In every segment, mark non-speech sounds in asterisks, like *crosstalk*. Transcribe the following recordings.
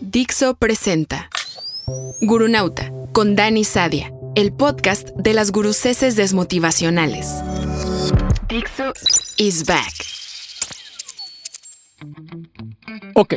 Dixo presenta Gurunauta con Dani Sadia, el podcast de las guruceses desmotivacionales. Dixo is back. Ok,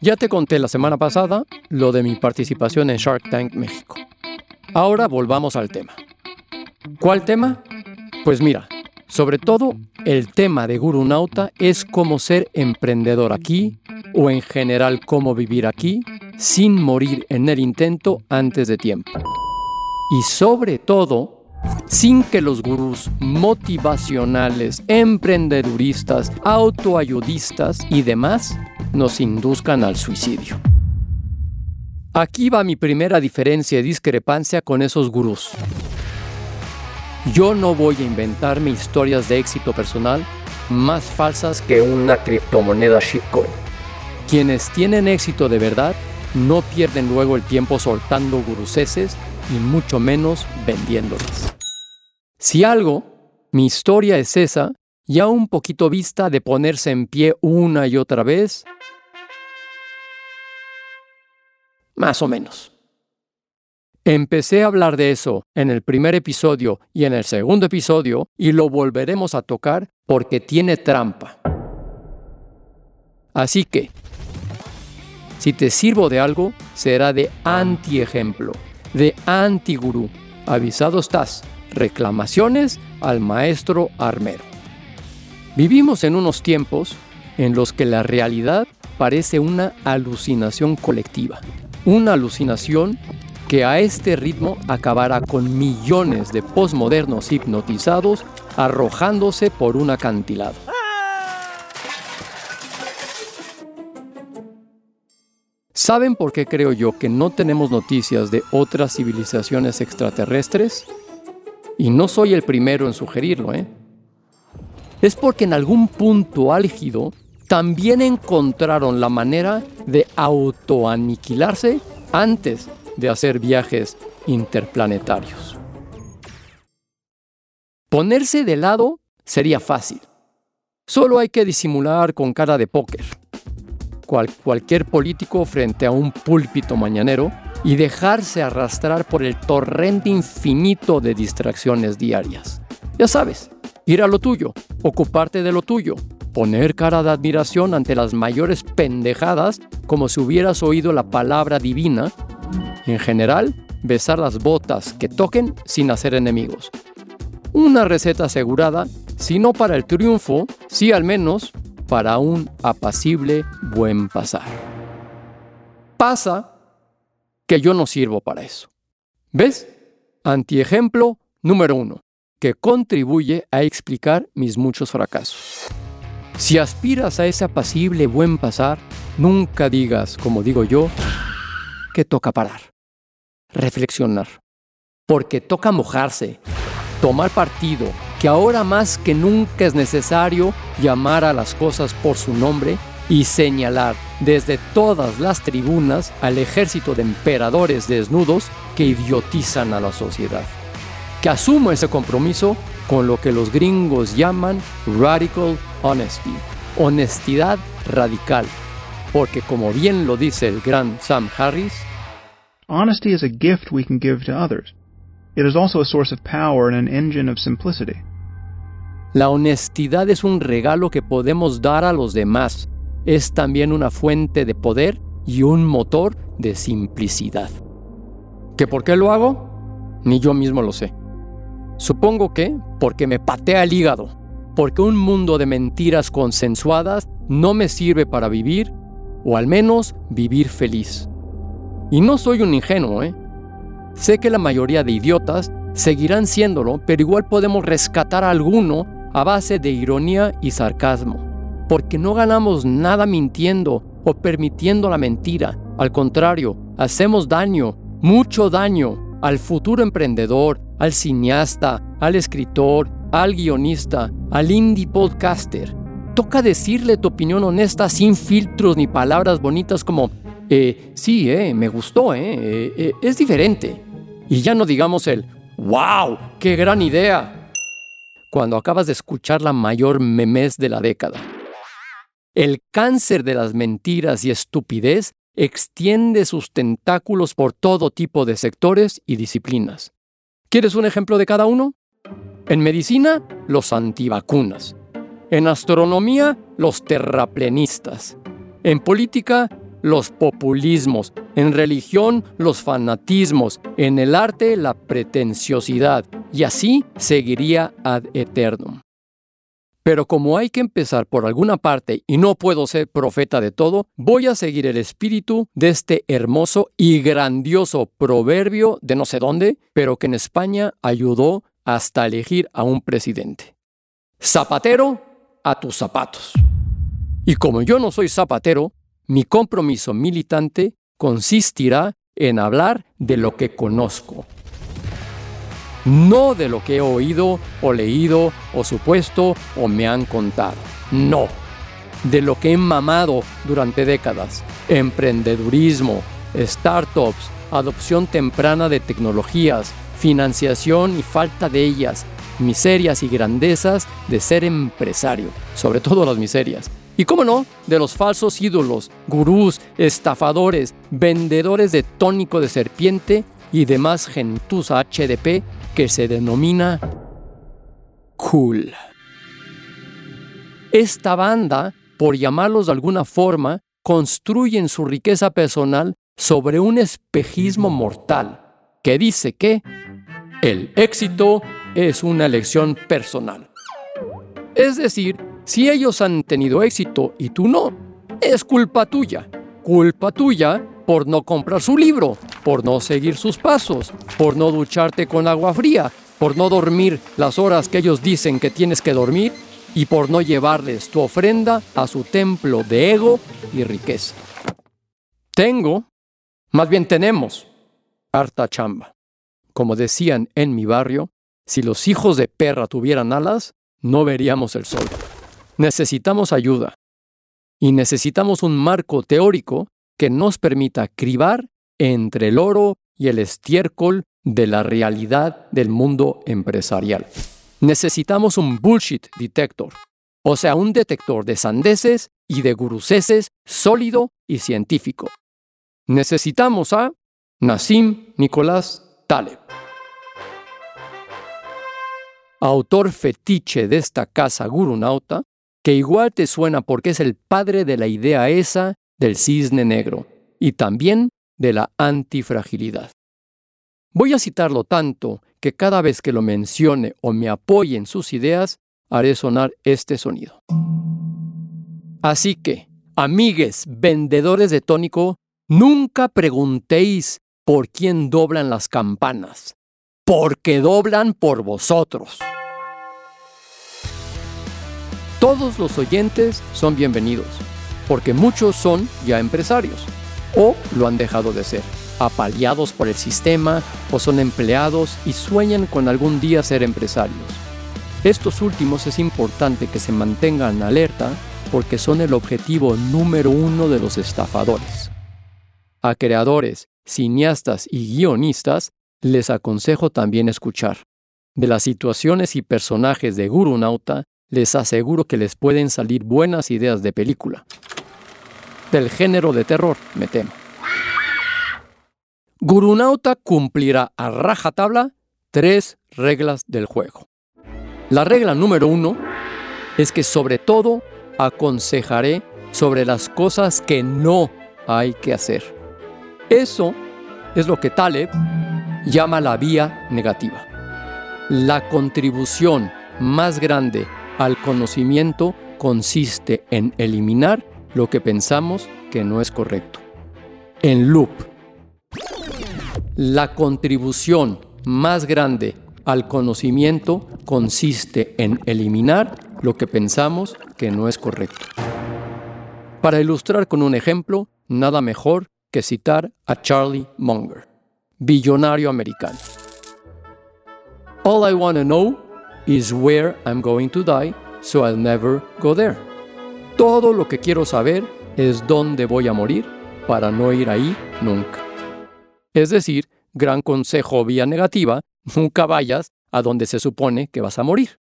ya te conté la semana pasada lo de mi participación en Shark Tank México. Ahora volvamos al tema. ¿Cuál tema? Pues mira, sobre todo el tema de Gurunauta es cómo ser emprendedor aquí o en general cómo vivir aquí sin morir en el intento antes de tiempo. Y sobre todo, sin que los gurús motivacionales, emprendeduristas, autoayudistas y demás nos induzcan al suicidio. Aquí va mi primera diferencia y discrepancia con esos gurús. Yo no voy a inventarme historias de éxito personal más falsas que una criptomoneda shitcoin. Quienes tienen éxito de verdad no pierden luego el tiempo soltando guruceses y mucho menos vendiéndolas. Si algo, mi historia es esa, ya un poquito vista de ponerse en pie una y otra vez, más o menos. Empecé a hablar de eso en el primer episodio y en el segundo episodio y lo volveremos a tocar porque tiene trampa. Así que, si te sirvo de algo, será de anti-ejemplo, de anti-gurú. Avisado estás. Reclamaciones al maestro armero. Vivimos en unos tiempos en los que la realidad parece una alucinación colectiva. Una alucinación que a este ritmo acabará con millones de posmodernos hipnotizados arrojándose por un acantilado. ¿Saben por qué creo yo que no tenemos noticias de otras civilizaciones extraterrestres? Y no soy el primero en sugerirlo, ¿eh? Es porque en algún punto álgido también encontraron la manera de autoaniquilarse antes de hacer viajes interplanetarios. Ponerse de lado sería fácil. Solo hay que disimular con cara de póker. Cualquier político frente a un púlpito mañanero y dejarse arrastrar por el torrente infinito de distracciones diarias. Ya sabes, ir a lo tuyo, ocuparte de lo tuyo, poner cara de admiración ante las mayores pendejadas como si hubieras oído la palabra divina en general, besar las botas que toquen sin hacer enemigos. Una receta asegurada, si no para el triunfo, sí al menos para un apacible buen pasar. Pasa que yo no sirvo para eso. ¿Ves? Antiejemplo número uno, que contribuye a explicar mis muchos fracasos. Si aspiras a ese apacible buen pasar, nunca digas, como digo yo, que toca parar reflexionar. Porque toca mojarse, tomar partido, que ahora más que nunca es necesario llamar a las cosas por su nombre y señalar desde todas las tribunas al ejército de emperadores desnudos que idiotizan a la sociedad. Que asumo ese compromiso con lo que los gringos llaman radical honesty, honestidad radical, porque como bien lo dice el gran Sam Harris, Honesty is a gift we can give to others. It is also a source of power and an engine of simplicity. La honestidad es un regalo que podemos dar a los demás. Es también una fuente de poder y un motor de simplicidad. ¿Que por qué lo hago? Ni yo mismo lo sé. Supongo que porque me patea el hígado, porque un mundo de mentiras consensuadas no me sirve para vivir, o al menos vivir feliz. Y no soy un ingenuo, ¿eh? Sé que la mayoría de idiotas seguirán siéndolo, pero igual podemos rescatar a alguno a base de ironía y sarcasmo. Porque no ganamos nada mintiendo o permitiendo la mentira. Al contrario, hacemos daño, mucho daño, al futuro emprendedor, al cineasta, al escritor, al guionista, al indie podcaster. Toca decirle tu opinión honesta sin filtros ni palabras bonitas como eh, sí, eh, me gustó, eh, eh, eh, es diferente. Y ya no digamos el, wow, qué gran idea, cuando acabas de escuchar la mayor memes de la década. El cáncer de las mentiras y estupidez extiende sus tentáculos por todo tipo de sectores y disciplinas. ¿Quieres un ejemplo de cada uno? En medicina, los antivacunas. En astronomía, los terraplenistas. En política, los populismos. En religión, los fanatismos. En el arte, la pretenciosidad. Y así seguiría ad eternum. Pero como hay que empezar por alguna parte y no puedo ser profeta de todo, voy a seguir el espíritu de este hermoso y grandioso proverbio de no sé dónde, pero que en España ayudó hasta elegir a un presidente. Zapatero a tus zapatos. Y como yo no soy zapatero, mi compromiso militante consistirá en hablar de lo que conozco, no de lo que he oído o leído o supuesto o me han contado. No. De lo que he mamado durante décadas. Emprendedurismo, startups, adopción temprana de tecnologías, financiación y falta de ellas, miserias y grandezas de ser empresario, sobre todo las miserias. Y cómo no, de los falsos ídolos, gurús, estafadores, vendedores de tónico de serpiente y demás gentuza HDP que se denomina Cool. Esta banda, por llamarlos de alguna forma, construyen su riqueza personal sobre un espejismo mortal que dice que el éxito es una elección personal. Es decir, si ellos han tenido éxito y tú no, es culpa tuya. Culpa tuya por no comprar su libro, por no seguir sus pasos, por no ducharte con agua fría, por no dormir las horas que ellos dicen que tienes que dormir y por no llevarles tu ofrenda a su templo de ego y riqueza. Tengo, más bien tenemos, harta chamba. Como decían en mi barrio, si los hijos de perra tuvieran alas, no veríamos el sol. Necesitamos ayuda. Y necesitamos un marco teórico que nos permita cribar entre el oro y el estiércol de la realidad del mundo empresarial. Necesitamos un bullshit detector, o sea, un detector de sandeces y de guruseses sólido y científico. Necesitamos a Nassim Nicolás Taleb. Autor fetiche de esta casa gurunauta, que igual te suena porque es el padre de la idea esa del cisne negro y también de la antifragilidad. Voy a citarlo tanto que cada vez que lo mencione o me apoye en sus ideas, haré sonar este sonido. Así que, amigues vendedores de tónico, nunca preguntéis por quién doblan las campanas, porque doblan por vosotros. Todos los oyentes son bienvenidos porque muchos son ya empresarios o lo han dejado de ser, apaleados por el sistema o son empleados y sueñan con algún día ser empresarios. Estos últimos es importante que se mantengan alerta porque son el objetivo número uno de los estafadores. A creadores, cineastas y guionistas les aconsejo también escuchar. De las situaciones y personajes de Guru Nauta, les aseguro que les pueden salir buenas ideas de película del género de terror, me temo. Gurunauta cumplirá a rajatabla tres reglas del juego. La regla número uno es que sobre todo aconsejaré sobre las cosas que no hay que hacer. Eso es lo que Taleb llama la vía negativa. La contribución más grande al conocimiento consiste en eliminar lo que pensamos que no es correcto. En loop. La contribución más grande al conocimiento consiste en eliminar lo que pensamos que no es correcto. Para ilustrar con un ejemplo, nada mejor que citar a Charlie Munger, billonario americano. All I want to know is where I'm going to die, so I'll never go there. Todo lo que quiero saber es dónde voy a morir para no ir ahí nunca. Es decir, gran consejo vía negativa, *laughs* nunca vayas a donde se supone que vas a morir.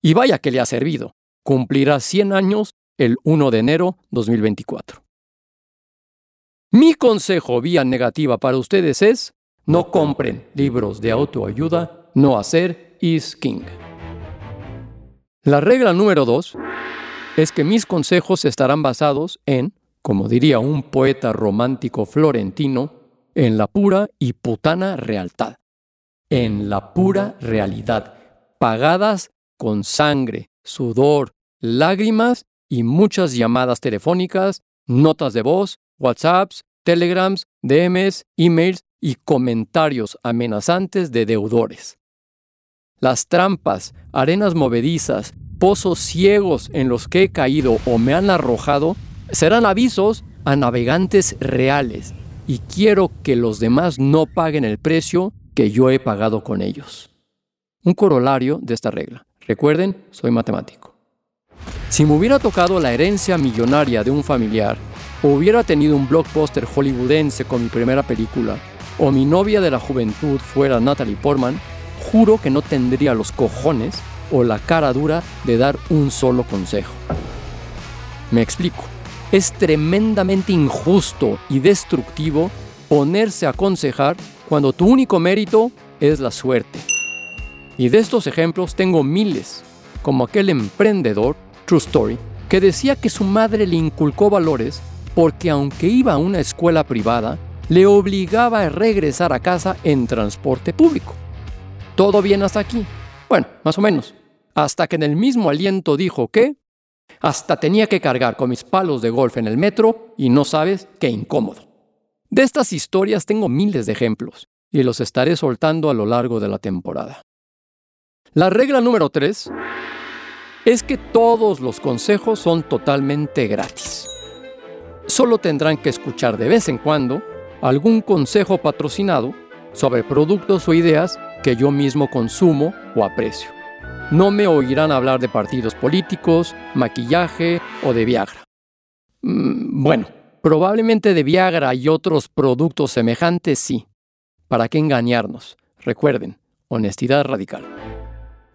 Y vaya que le ha servido. Cumplirá 100 años el 1 de enero 2024. Mi consejo vía negativa para ustedes es, no compren libros de autoayuda, no hacer is king. La regla número dos es que mis consejos estarán basados en, como diría un poeta romántico florentino, en la pura y putana realidad. En la pura realidad, pagadas con sangre, sudor, lágrimas y muchas llamadas telefónicas, notas de voz, WhatsApps, Telegrams, DMs, emails y comentarios amenazantes de deudores. Las trampas, arenas movedizas, pozos ciegos en los que he caído o me han arrojado serán avisos a navegantes reales y quiero que los demás no paguen el precio que yo he pagado con ellos. Un corolario de esta regla. Recuerden, soy matemático. Si me hubiera tocado la herencia millonaria de un familiar, o hubiera tenido un blockbuster hollywoodense con mi primera película, o mi novia de la juventud fuera Natalie Portman, juro que no tendría los cojones o la cara dura de dar un solo consejo. Me explico. Es tremendamente injusto y destructivo ponerse a aconsejar cuando tu único mérito es la suerte. Y de estos ejemplos tengo miles, como aquel emprendedor, True Story, que decía que su madre le inculcó valores porque aunque iba a una escuela privada, le obligaba a regresar a casa en transporte público. ¿Todo bien hasta aquí? Bueno, más o menos. Hasta que en el mismo aliento dijo que hasta tenía que cargar con mis palos de golf en el metro y no sabes qué incómodo. De estas historias tengo miles de ejemplos y los estaré soltando a lo largo de la temporada. La regla número 3 es que todos los consejos son totalmente gratis. Solo tendrán que escuchar de vez en cuando algún consejo patrocinado sobre productos o ideas que yo mismo consumo o aprecio. No me oirán hablar de partidos políticos, maquillaje o de Viagra. Mm, bueno, probablemente de Viagra y otros productos semejantes sí. ¿Para qué engañarnos? Recuerden, honestidad radical.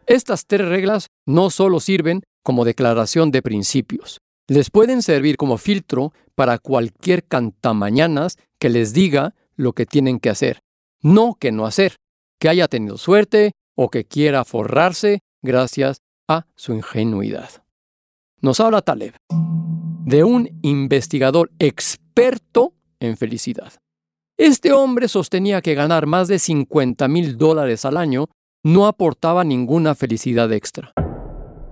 Estas tres reglas no solo sirven como declaración de principios, les pueden servir como filtro para cualquier cantamañanas que les diga lo que tienen que hacer, no que no hacer, que haya tenido suerte o que quiera forrarse gracias a su ingenuidad. Nos habla Taleb de un investigador experto en felicidad. Este hombre sostenía que ganar más de 50 mil dólares al año no aportaba ninguna felicidad extra.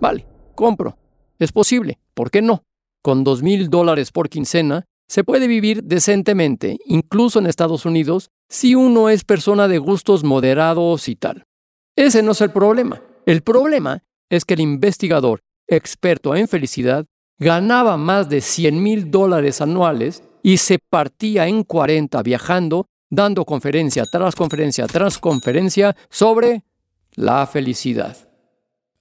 Vale, compro. Es posible, ¿por qué no? Con dos mil dólares por quincena se puede vivir decentemente, incluso en Estados Unidos, si uno es persona de gustos moderados y tal. Ese no es el problema. El problema es que el investigador, experto en felicidad, ganaba más de 100 mil dólares anuales y se partía en 40 viajando, dando conferencia tras conferencia tras conferencia sobre la felicidad.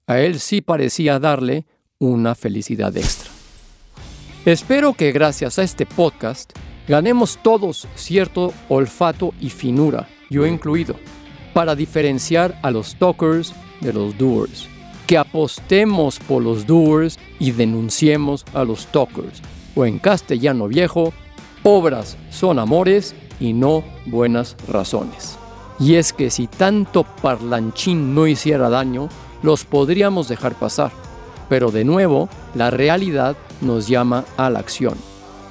A él sí parecía darle una felicidad extra. Espero que gracias a este podcast ganemos todos cierto olfato y finura, yo incluido, para diferenciar a los talkers de los doers. Que apostemos por los doers y denunciemos a los talkers. O en castellano viejo, obras son amores y no buenas razones. Y es que si tanto parlanchín no hiciera daño, los podríamos dejar pasar. Pero de nuevo, la realidad nos llama a la acción.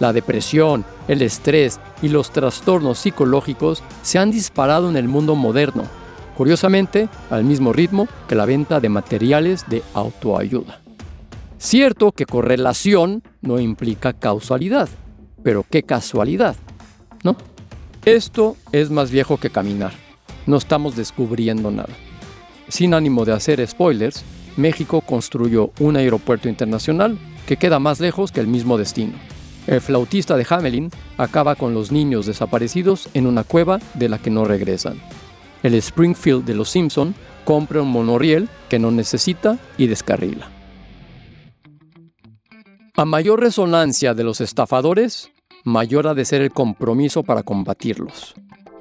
La depresión, el estrés y los trastornos psicológicos se han disparado en el mundo moderno, curiosamente al mismo ritmo que la venta de materiales de autoayuda. Cierto que correlación no implica causalidad, pero qué casualidad, ¿no? Esto es más viejo que caminar no estamos descubriendo nada. Sin ánimo de hacer spoilers, México construyó un aeropuerto internacional que queda más lejos que el mismo destino. El flautista de Hamelin acaba con los niños desaparecidos en una cueva de la que no regresan. El Springfield de los Simpson compra un monorriel que no necesita y descarrila. A mayor resonancia de los estafadores, mayor ha de ser el compromiso para combatirlos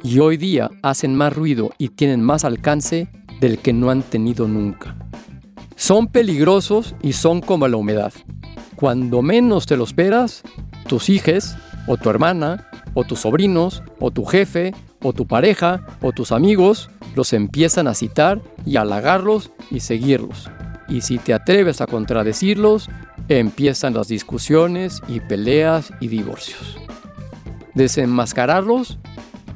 y hoy día hacen más ruido y tienen más alcance del que no han tenido nunca. Son peligrosos y son como la humedad. Cuando menos te lo esperas, tus hijos o tu hermana o tus sobrinos, o tu jefe, o tu pareja, o tus amigos, los empiezan a citar y halagarlos y seguirlos. Y si te atreves a contradecirlos, empiezan las discusiones y peleas y divorcios. Desenmascararlos,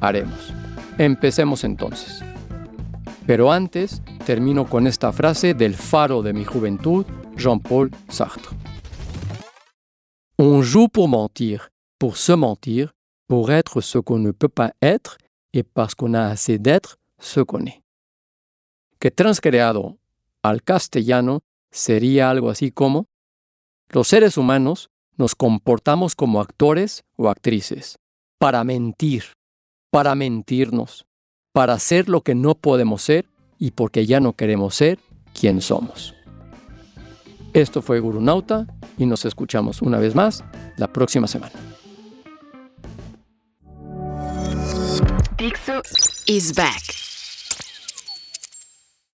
haremos. Empecemos entonces. Pero antes, termino con esta frase del faro de mi juventud, Jean-Paul Sartre. On joue pour mentir, pour se mentir, pour être ce qu'on ne peut pas être et parce qu'on a assez d'être ce qu'on est. Que transcreado al castellano sería algo así como, los seres humanos nos comportamos como actores o actrices, para mentir, para mentirnos, para ser lo que no podemos ser y porque ya no queremos ser quien somos. Esto fue Gurunauta y nos escuchamos una vez más la próxima semana. Dixo is back.